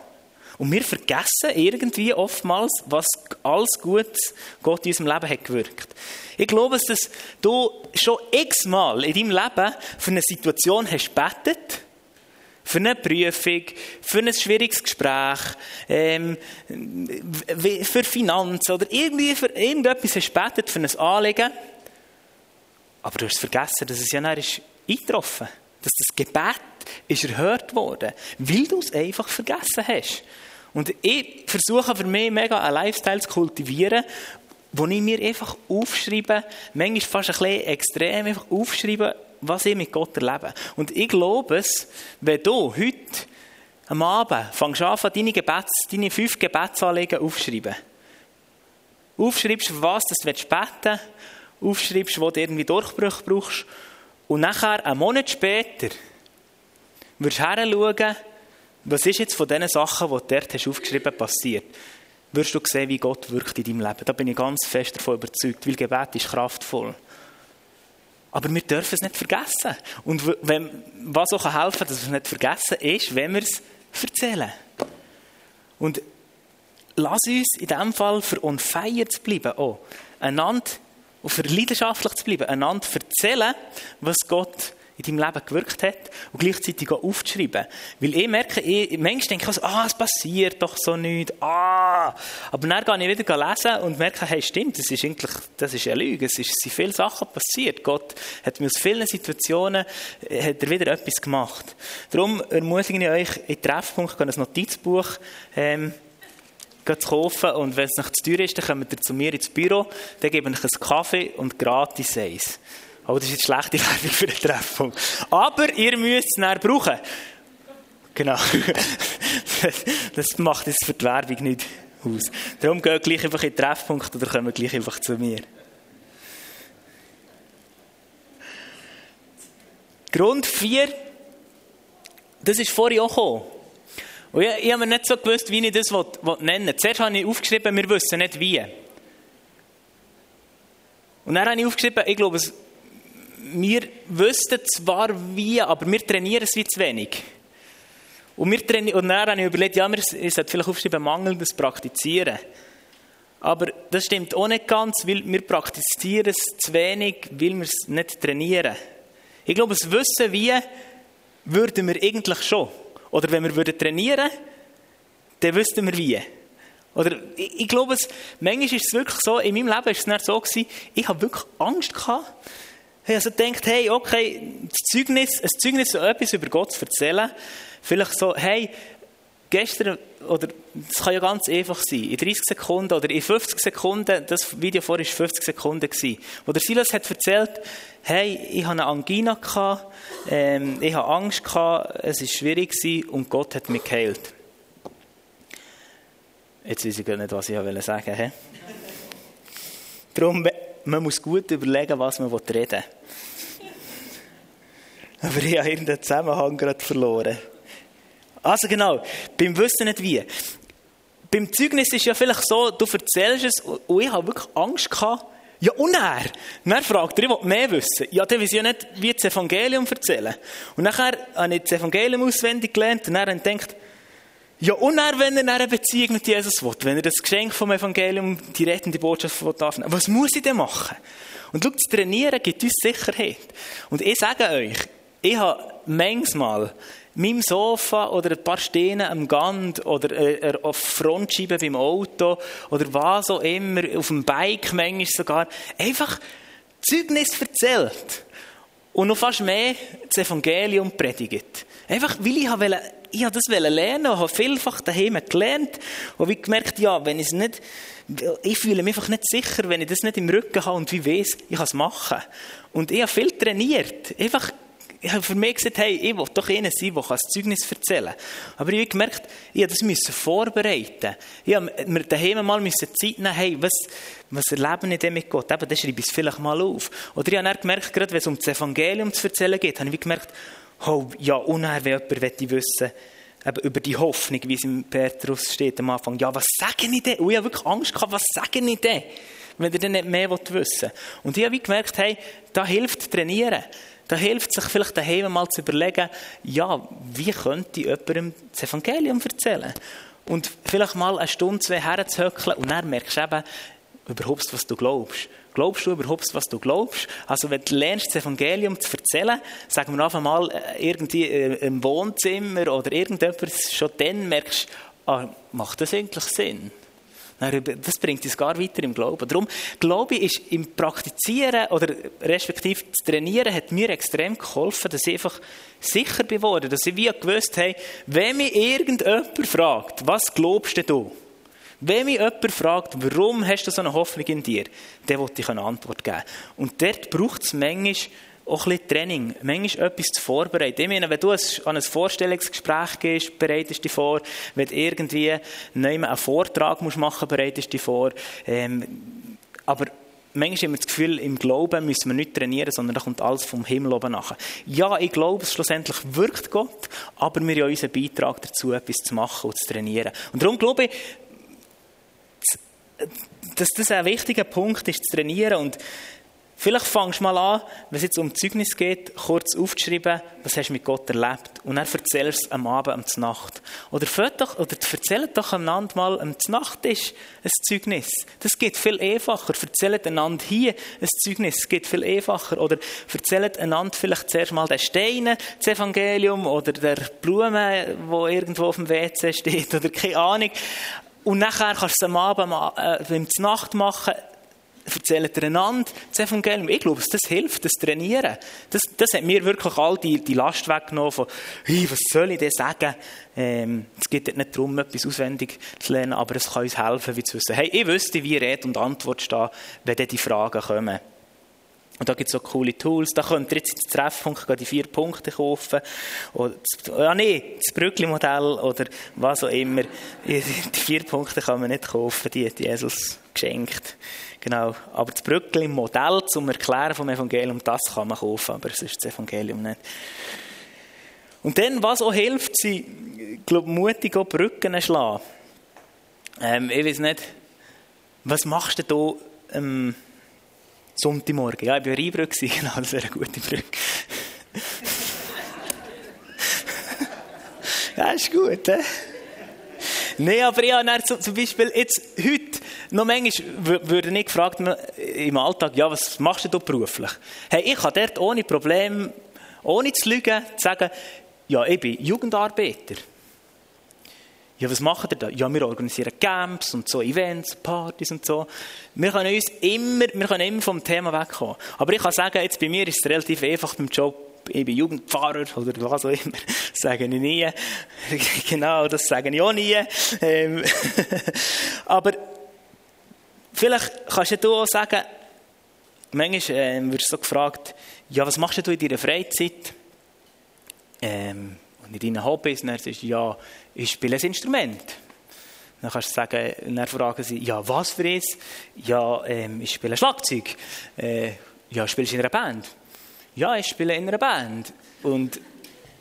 Und wir vergessen irgendwie oftmals, was alles Gutes Gott in unserem Leben hat gewirkt. Ich glaube, dass du schon x-mal in deinem Leben für eine Situation hast betet, für eine Prüfung, für ein schwieriges Gespräch, ähm, für Finanzen oder irgendwie für irgendetwas hast betet, für ein Anliegen. Aber du hast vergessen, dass es ja ist eingetroffen dass das Gebet ist erhört worden, weil du es einfach vergessen hast. Und ich versuche für mich mega einen Lifestyle zu kultivieren, wo ich mir einfach aufschreibe, manchmal fast ein bisschen extrem, einfach aufschreibe, was ich mit Gott erlebe. Und ich glaube es, wenn du heute am Abend fängst an, deine, Gebets, deine fünf Gebetsanliegen aufschreiben. Aufschreibst, für was du beten willst, aufschreibst, wo du irgendwie Durchbruch brauchst. Und nachher, einen Monat später, wirst du schauen, was ist jetzt von diesen Sachen, die du dort hast aufgeschrieben passiert? Wirst du sehen, wie Gott wirkt in deinem Leben. Da bin ich ganz fest davon überzeugt, weil Gebet ist kraftvoll. Aber wir dürfen es nicht vergessen. Und wenn, was auch helfen kann, dass wir es nicht vergessen, ist, wenn wir es erzählen. Und lass uns in diesem Fall für on zu bleiben, auch einander, und für leidenschaftlich zu bleiben, einander erzählen, was Gott in deinem Leben gewirkt hat und gleichzeitig auch aufzuschreiben. Weil ich merke, ich, manchmal denke ich so, ah, es passiert doch so nichts, ah. Aber dann gehe ich wieder lesen und merke, hey, stimmt, das ist eigentlich, das ist eine Lüge, es sind viele Sachen passiert. Gott hat mir aus vielen Situationen, äh, hat er wieder etwas gemacht. Darum ermutige ich euch, in Treffpunkt ein Notizbuch, ähm, zu kaufen und wenn es nicht zu teuer ist, dann kommt ihr zu mir ins Büro, dann gebe ich einen Kaffee und gratis eins. Oh, das ist jetzt schlechte Werbung für den Treffpunkt. Aber ihr müsst es dann brauchen. Genau. Das macht jetzt für die Werbung nicht aus. Darum geht gleich einfach in den Treffpunkt oder kommen gleich einfach zu mir. Grund 4, das ist vorhin auch gekommen. Ich, ich habe mir nicht so gewusst, wie ich das nennen will. Zuerst habe ich aufgeschrieben, wir wissen nicht wie. Und dann habe ich aufgeschrieben, ich glaube, wir wüssten zwar wie, aber wir trainieren es wie zu wenig. Und, wir trainieren, und dann habe ich überlegt, ja, wir sollten vielleicht aufschreiben, mangelndes Praktizieren. Aber das stimmt auch nicht ganz, weil wir praktizieren es zu wenig, weil wir es nicht trainieren. Ich glaube, das Wissen wie würden wir eigentlich schon. Oder wenn wir würden trainieren dann wüssten wir wie. Oder ich, ich glaube, es, manchmal ist es wirklich so, in meinem Leben war es nicht so, gewesen, ich habe wirklich Angst gehabt. Ich also gedacht, hey, okay, das Zeugnis, ein Zeugnis, so etwas über Gott zu erzählen, vielleicht so, hey, gestern, oder das kann ja ganz einfach sein, in 30 Sekunden oder in 50 Sekunden, das Video vorher war 50 Sekunden, wo der Silas hat erzählt, hey, ich hatte eine Angina, gehabt, ähm, ich hatte Angst, gehabt, es war schwierig gewesen, und Gott hat mich geheilt. Jetzt weiß ich gar nicht, was ich sagen wollte. Darum, man muss gut überlegen, was man reden will. Aber ich habe irgendeinen Zusammenhang gerade verloren. Also genau, beim Wissen nicht wie. Beim Zeugnis ist ja vielleicht so, du erzählst es und ich habe wirklich Angst gehabt. Ja, und er? Dann fragt er, ich will mehr wissen. Ja, der weiß ja nicht, wie das Evangelium erzählen. Und nachher habe ich das Evangelium auswendig gelernt und dann gedacht, ja, und er, wenn er eine Beziehung mit Jesus will, wenn er das Geschenk vom Evangelium, die rettende Botschaft will, was muss ich denn machen? Und schau, das Trainieren gibt uns Sicherheit. Und ich sage euch, ich habe manchmal meinem Sofa oder ein paar Steine am Gand oder äh, auf Frontscheibe beim Auto oder was auch immer, auf dem Bike manchmal sogar, einfach Zeugnis erzählt. Und noch fast mehr das Evangelium predigt. Einfach, weil ich wollte, ich habe das lernen und habe vielfach daheim gelernt und ich gemerkt, ja, wenn ich es nicht, ich fühle mich einfach nicht sicher, wenn ich das nicht im Rücken habe und wie weiß, ich kann es machen. Und ich habe viel trainiert. Einfach ich habe für mich gesagt, hey, ich will doch einer sein, der das Zeugnis erzählen kann. Aber ich habe gemerkt, ich musste das vorbereiten. Ich habe mir daheim mal Zeit nehmen, hey, was, was erlebe ich denn mit Gott? Eben, dann schreibe ich vielleicht mal auf. Oder ich habe dann gemerkt, gerade wenn es um das Evangelium zu erzählen geht, habe ich gemerkt, oh, ja, unher, wenn jemand wissen eben über die Hoffnung, wie es im Petrus steht am Anfang. Ja, was sage ich denn? Und ich habe wirklich Angst gehabt, was sage ich denn? Wenn ihr dann nicht mehr wissen wollt. Und ich habe gemerkt, hey, da hilft trainieren. Da hilft sich vielleicht daheim mal zu überlegen, ja, wie könnte ich jemandem das Evangelium erzählen? Und vielleicht mal eine Stunde, zwei herzuhöckeln und dann merkst du eben, überhaupt, was du glaubst. Glaubst du überhaupt, was du glaubst? Also, wenn du lernst, das Evangelium zu erzählen, sagen wir einfach mal äh, irgendwie äh, im Wohnzimmer oder irgendetwas, schon dann merkst du, ah, macht das eigentlich Sinn? Das bringt uns gar weiter im Glauben. Darum, Glaube ist im Praktizieren oder respektive das Trainieren hat mir extrem geholfen, dass ich einfach sicher geworden dass ich wie gewusst habe, wenn mich irgendjemand fragt, was glaubst du? Wenn mich jemand fragt, warum hast du so eine Hoffnung in dir, dann wollte ich eine Antwort geben. Und dort braucht es manchmal auch ein bisschen Training, manchmal etwas zu vorbereiten. Ich meine, wenn du an ein Vorstellungsgespräch gehst, bereitest dich vor, wenn du irgendwie einen Vortrag machen musst, bereitest du dich vor. Ähm, aber manchmal haben wir das Gefühl, im Glauben müssen wir nicht trainieren, sondern da kommt alles vom Himmel oben nach. Ja, ich glaube, es schlussendlich wirkt Gott, aber wir haben unseren Beitrag dazu, etwas zu machen und zu trainieren. Und darum glaube ich, dass das ein wichtiger Punkt ist, zu trainieren. Und Vielleicht fangst du mal an, wenn es jetzt um Zeugnis geht, kurz aufzuschreiben, was hast du mit Gott erlebt. Und dann erzählst du es am Abend, am Nacht. Oder, doch, oder erzählt doch einander mal, am Nacht ist ein Zeugnis. Das geht viel einfacher. Erzählt einander hier ein Zeugnis. Das geht viel einfacher. Oder erzählt einander vielleicht zuerst mal den Steinen, das Evangelium, oder der Blume, wo irgendwo auf dem WC steht, oder keine Ahnung. Und nachher kannst du es am Abend, äh, beim Nacht machen, erzählt ihr einander das Evangelium. Ich glaube, das hilft, das Trainieren. Das, das hat mir wirklich all die, die Last weggenommen von, hey, was soll ich denn sagen? Ähm, es geht nicht darum, etwas auswendig zu lernen, aber es kann uns helfen, wie zu wissen, hey, ich wüsste, wie Rede und Antwort stehen, wenn dann die Fragen kommen. Und da gibt es so coole Tools. Da könnt ihr jetzt ins Treffpunkt die vier Punkte kaufen. Oder ja, nee, das Brückli-Modell oder was auch immer. Die vier Punkte kann man nicht kaufen, die hat Jesus geschenkt. Genau. Aber das Brückli-Modell zum Erklären vom Evangelium, das kann man kaufen, aber es ist das Evangelium nicht. Und dann, was auch hilft, sie, glaube mutig auch Brücken schlagen. Ähm, ich weiß nicht, was machst du da, ähm, Sonntagmorgen. Ja, ich war Rheinbrück, genau, das wäre eine gute Brücke. ja, ist gut, he? Nein, aber habe zum Beispiel jetzt, heute, noch manchmal würde ich gefragt im Alltag, ja, was machst du beruflich? Hey, ich kann dort ohne Problem, ohne zu lügen, sagen, ja, ich bin Jugendarbeiter. Ja, was machen ihr da? Ja, wir organisieren Camps und so Events, Partys und so. Wir können uns immer, wir können immer vom Thema wegkommen. Aber ich kann sagen, jetzt bei mir ist es relativ einfach beim Job. Ich bin Jugendpfarrer oder was auch immer. Das sage ich nie. genau, das sage ich auch nie. Ähm, aber vielleicht kannst du auch sagen, manchmal ähm, wirst du so gefragt, ja, was machst du in deiner Freizeit? Ähm, und in deinen Hobbys? Und dann sagst du, ja, ich spiele ein Instrument. Dann kannst du sagen, dann fragen sie, ja, was für eins? Ja, ähm, ich spiele Schlagzeug. Äh, ja, spielst du in einer Band? Ja, ich spiele in einer Band. Und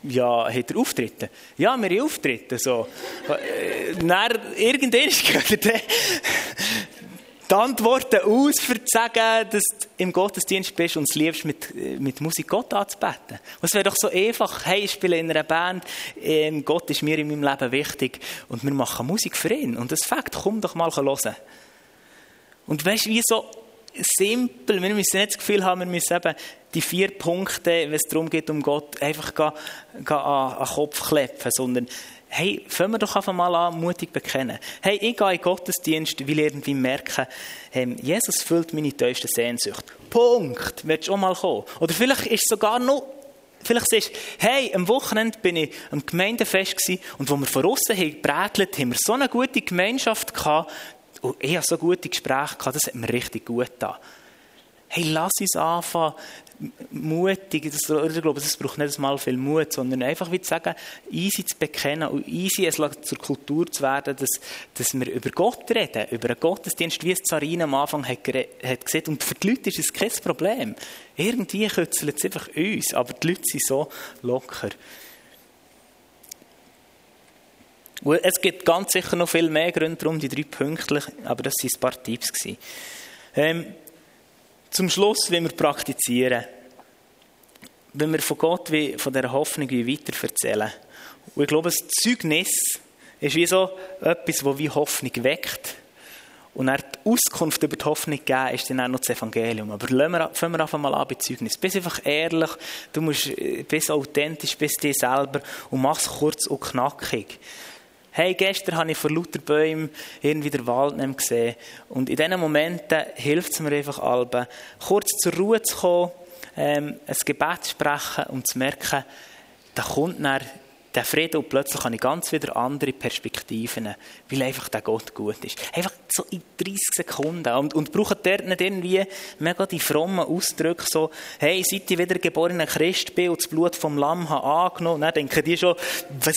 ja, hat er Auftritte? Ja, wir haben Auftritte. So. Äh, dann, irgendwann gehört die Antworten aus, für zu sagen, dass du im Gottesdienst bist und es liebst, mit, mit Musik Gott anzubeten. Es wäre doch so einfach, hey, ich spiele in einer Band, ähm, Gott ist mir in meinem Leben wichtig und wir machen Musik für ihn. Und das Fakt, komm doch mal hören. Und weißt du, wie so simpel, wir müssen nicht das Gefühl haben, wir müssen eben die vier Punkte, wenn es darum geht, um Gott, einfach gehen, gehen an, an den Kopf klepfen, sondern hey, fangen wir doch einfach mal an, mutig bekennen. Hey, ich gehe in den Gottesdienst, weil ich irgendwie merke, hey, Jesus füllt meine tiefste Sehnsucht. Punkt. Willst du auch mal kommen? Oder vielleicht ist es sogar noch Vielleicht sagst du, hey, am Wochenende bin ich am Gemeindefest gewesen, und wo wir von außen haben gebrätelt, haben wir so eine gute Gemeinschaft gehabt, und ich hatte so gute Gespräche gehabt, das hat mir richtig gut getan. Hey, lass uns anfangen, mutig, das, ich glaube, das braucht nicht mal viel Mut, sondern einfach wie zu sagen, easy zu bekennen und easy es zur Kultur zu werden, dass, dass wir über Gott reden, über einen Gottesdienst, wie es Zarina am Anfang hat, hat gesehen. Und für die Leute ist es kein Problem. Irgendwie kützeln es einfach uns, aber die Leute sind so locker. Und es gibt ganz sicher noch viel mehr Gründe darum, die drei Punkte, aber das waren ein paar Tipps. Ähm, zum Schluss, wenn wir praktizieren, wenn wir von Gott, wie, von dieser Hoffnung weiter erzählen. Und ich glaube, das Zeugnis ist wie so etwas, das wie Hoffnung weckt. Und dann die Auskunft über die Hoffnung geben, ist dann auch noch das Evangelium. Aber fangen wir einfach mal an bei Zeugnis. Bist einfach ehrlich, du musst, äh, bist authentisch, bist dir selber und mach es kurz und knackig. Hey, gestern habe ich vor lauter Bäumen irgendwie den Wald gesehen. Und in diesen Momenten hilft es mir einfach allen, kurz zur Ruhe zu kommen, ähm, ein Gebet zu sprechen und zu merken, da kommt dann der Frieden und plötzlich habe ich ganz wieder andere Perspektiven, weil einfach der Gott gut ist. Einfach so in 30 Sekunden. Und, und brauchen dort nicht irgendwie mega die frommen Ausdrücke, so, hey, seit ich wieder geborener Christ bin und das Blut vom Lamm habe angenommen, dann denken die schon, was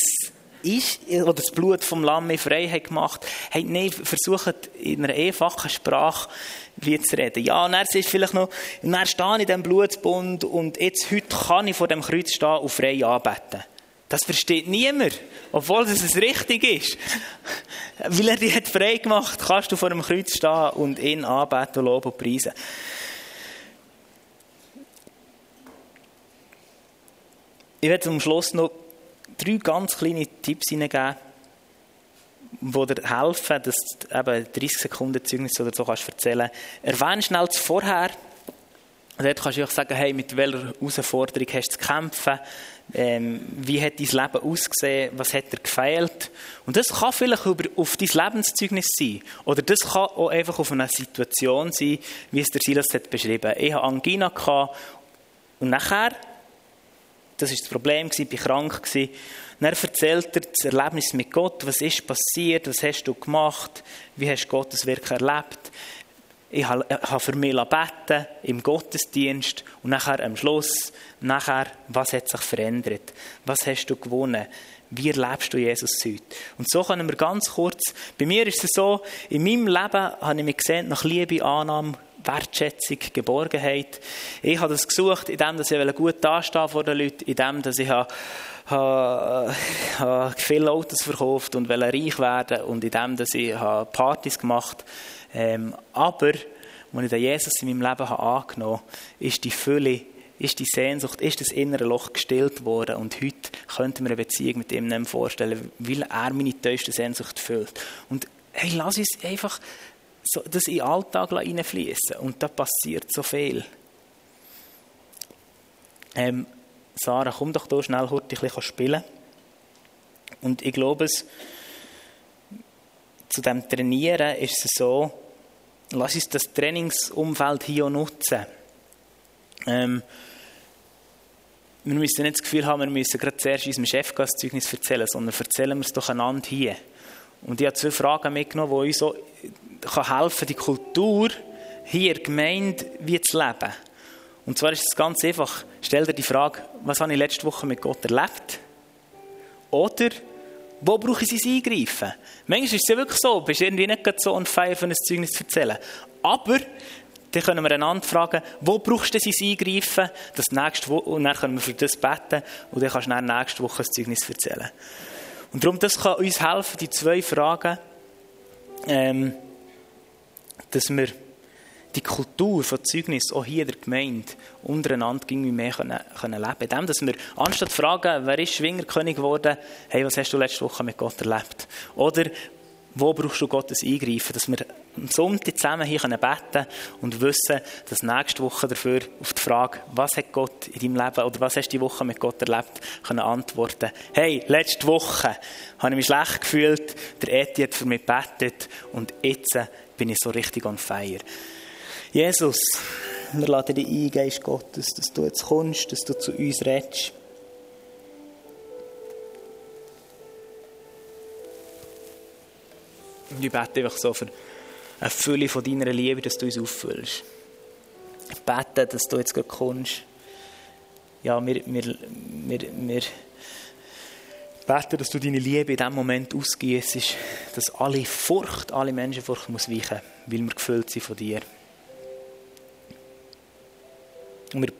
ist, oder das Blut vom Lamm in Freiheit gemacht, hey, nein, versucht in einer einfachen Sprache wie zu reden. Ja, und dann ist vielleicht noch, und dann stehe ich in diesem Blutsbund und jetzt, heute kann ich vor dem Kreuz stehen und frei anbeten. Das versteht niemand, obwohl das richtig ist. Weil er dich hat frei gemacht, kannst du vor dem Kreuz stehen und ihn anbeten, loben und preisen. Ich werde zum Schluss noch drei ganz kleine Tipps hineingeben, die dir helfen, dass du eben 30 Sekunden Zeugnis oder so kannst erzählen. Erwähne schnell das Vorher. Dort kannst du auch sagen, hey, mit welcher Herausforderung hast du zu kämpfen? Ähm, wie hat dein Leben ausgesehen? Was hat dir gefehlt? Und das kann vielleicht über, auf dein Lebenszeugnis sein. Oder das kann auch einfach auf einer Situation sein, wie es der Silas hat beschrieben. Ich hatte Angina gehabt, und nachher, das war das Problem, ich war krank. Dann erzählt er das Erlebnis mit Gott. Was ist passiert? Was hast du gemacht? Wie hast du Gottes Wirken erlebt? Ich habe für mich beten im Gottesdienst und nachher am Schluss, nachher, was hat sich verändert? Was hast du gewonnen? Wie erlebst du Jesus heute? Und so können wir ganz kurz, bei mir ist es so, in meinem Leben habe ich mich gesehen nach Liebe, Annahme, Wertschätzung, Geborgenheit. Ich habe das gesucht, indem ich gut dastehen vor den Leuten, indem ich habe, habe, habe viele Autos verkauft und reich werden und indem ich Partys gemacht habe ähm, aber, als ich den Jesus in meinem Leben angenommen habe, ist die Fülle, ist die Sehnsucht, ist das innere Loch gestillt worden. Und heute könnte mir eine Beziehung mit ihm nicht vorstellen, weil er meine tiefste Sehnsucht füllt. Und hey, lass uns einfach so, das in den Alltag hineinfließen. Und da passiert so viel. Ähm, Sarah, komm doch hier schnell heute ein bisschen spielen. Und ich glaube, es, zu dem Trainieren ist es so, lass uns das Trainingsumfeld hier nutzen. Ähm, wir müssen nicht das Gefühl haben, wir müssen gerade zuerst unserem Chef das Zeugnis erzählen, sondern erzählen wir es doch einander hier. Und ich habe zwei Fragen mitgenommen, die uns so kann helfen die Kultur hier, Gemeinde, wie zu leben. Und zwar ist es ganz einfach. Stell dir die Frage, was habe ich letzte Woche mit Gott erlebt? Oder wo brauche ich sein Eingreifen? Manchmal ist es ja wirklich so, bist irgendwie nicht so on fire, für ein Zeugnis zu erzählen. Aber, dann können wir einander fragen, wo brauchst du sein Eingreifen? Das nächste Woche, und dann können wir für das beten und dann kannst du dann nächste Woche ein Zeugnis erzählen. Und darum, das kann uns helfen, die zwei Fragen, ähm, dass wir die Kultur von Zeugnis auch hier in der Gemeinde untereinander irgendwie mehr können, können leben können. Dass wir anstatt zu fragen, wer ist Schwingerkönig geworden, hey, was hast du letzte Woche mit Gott erlebt? Oder wo brauchst du Gottes Eingreifen? Dass wir am Sonntag zusammen hier beten können und wissen, dass nächste Woche dafür auf die Frage, was hat Gott in deinem Leben oder was hast du die Woche mit Gott erlebt, können antworten. Hey, letzte Woche habe ich mich schlecht gefühlt, der Eti hat für mich gebetet und jetzt bin ich so richtig on fire. Jesus, wir laden dich ein, Geist Gottes, dass du jetzt kommst, dass du zu uns redest. Ich bete einfach so für eine Fülle von deiner Liebe, dass du uns auffüllst. Ich bete, dass du jetzt kommst. Ja, wir, wir, wir, wir beten, dass du deine Liebe in diesem Moment ausgießt, dass alle Furcht, alle Menschenfurcht muss weichen, weil wir gefüllt sind von dir. Und wir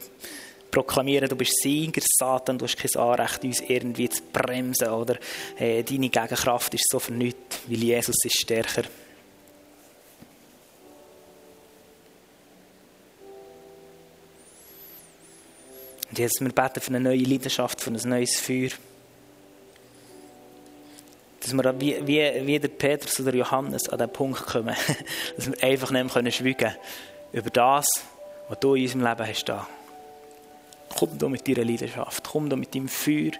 proklamieren, du bist Sieger, Satan, du hast kein Anrecht, uns irgendwie zu bremsen oder äh, deine Gegenkraft ist so vernünftig, weil Jesus ist stärker. Und wir beten für eine neue Leidenschaft, für ein neues Feuer. Dass wir wie, wie, wie der Petrus oder Johannes an den Punkt kommen, dass wir einfach nicht mehr schweigen können über das, was du in unserem Leben hast. Da. Komm da mit deiner Leidenschaft, komm da mit deinem Feuer.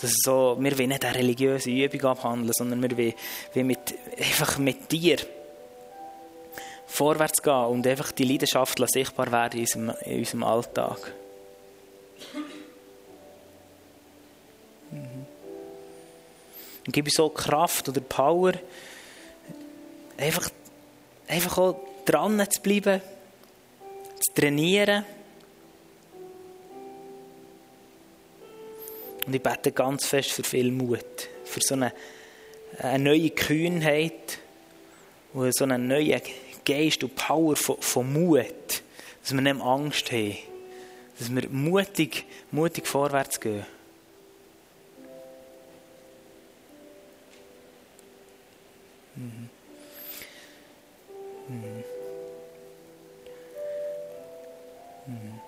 Das ist so, wir wollen nicht eine religiöse Übung abhandeln, sondern wir wollen mit, einfach mit dir vorwärts gehen und einfach die Leidenschaft sichtbar werden in unserem, in unserem Alltag. Und gib uns so Kraft oder Power, einfach, einfach auch dran zu bleiben, zu trainieren. Und ich bete ganz fest für viel Mut, für so eine, eine neue Kühnheit und so einen neuen Geist und Power von, von Mut, dass wir nicht Angst haben, dass wir mutig, mutig vorwärts gehen. Mhm. Mhm. Mhm.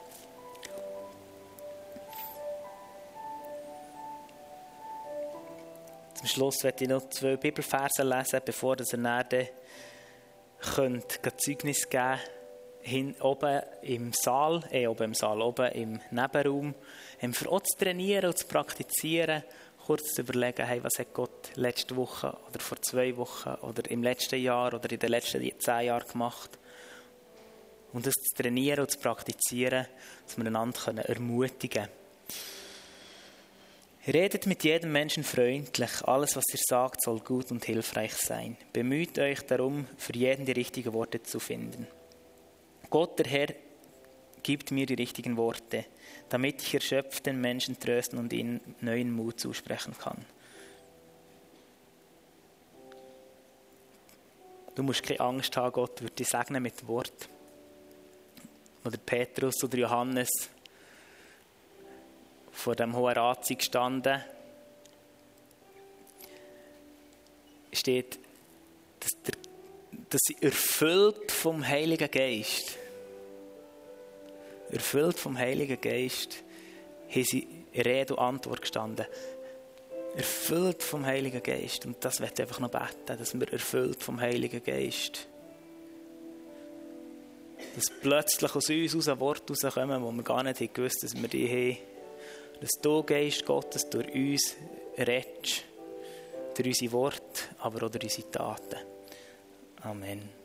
Zum Schluss werde ich noch zwei Bibelverse lesen, bevor ihr dann könnt Zeugnis geben hin, oben im Saal, eh, oben im Saal, oben im Nebenraum, ähm, für uns zu trainieren und zu praktizieren, kurz zu überlegen, hey, was hat Gott letzte Woche oder vor zwei Wochen oder im letzten Jahr oder in den letzten zehn Jahren gemacht. Und das zu trainieren und zu praktizieren, dass wir einander ermutigen können. Redet mit jedem Menschen freundlich. Alles, was ihr sagt, soll gut und hilfreich sein. Bemüht euch darum, für jeden die richtigen Worte zu finden. Gott, der Herr, gibt mir die richtigen Worte, damit ich erschöpft den Menschen trösten und ihnen neuen Mut zusprechen kann. Du musst keine Angst haben, Gott wird dich segnen mit Wort. Oder Petrus oder Johannes vor dem Hohen Rat sind gestanden, steht, dass, der, dass sie erfüllt vom Heiligen Geist, erfüllt vom Heiligen Geist, haben sie Rede und Antwort gestanden. Erfüllt vom Heiligen Geist. Und das wird einfach noch beten, dass wir erfüllt vom Heiligen Geist. Dass plötzlich aus uns aus ein Wort rauskommen, wo wir gar nicht gewusst dass wir die haben dass du, Geist Gottes, durch uns redest, durch unsere Worte, aber auch durch unsere Taten. Amen.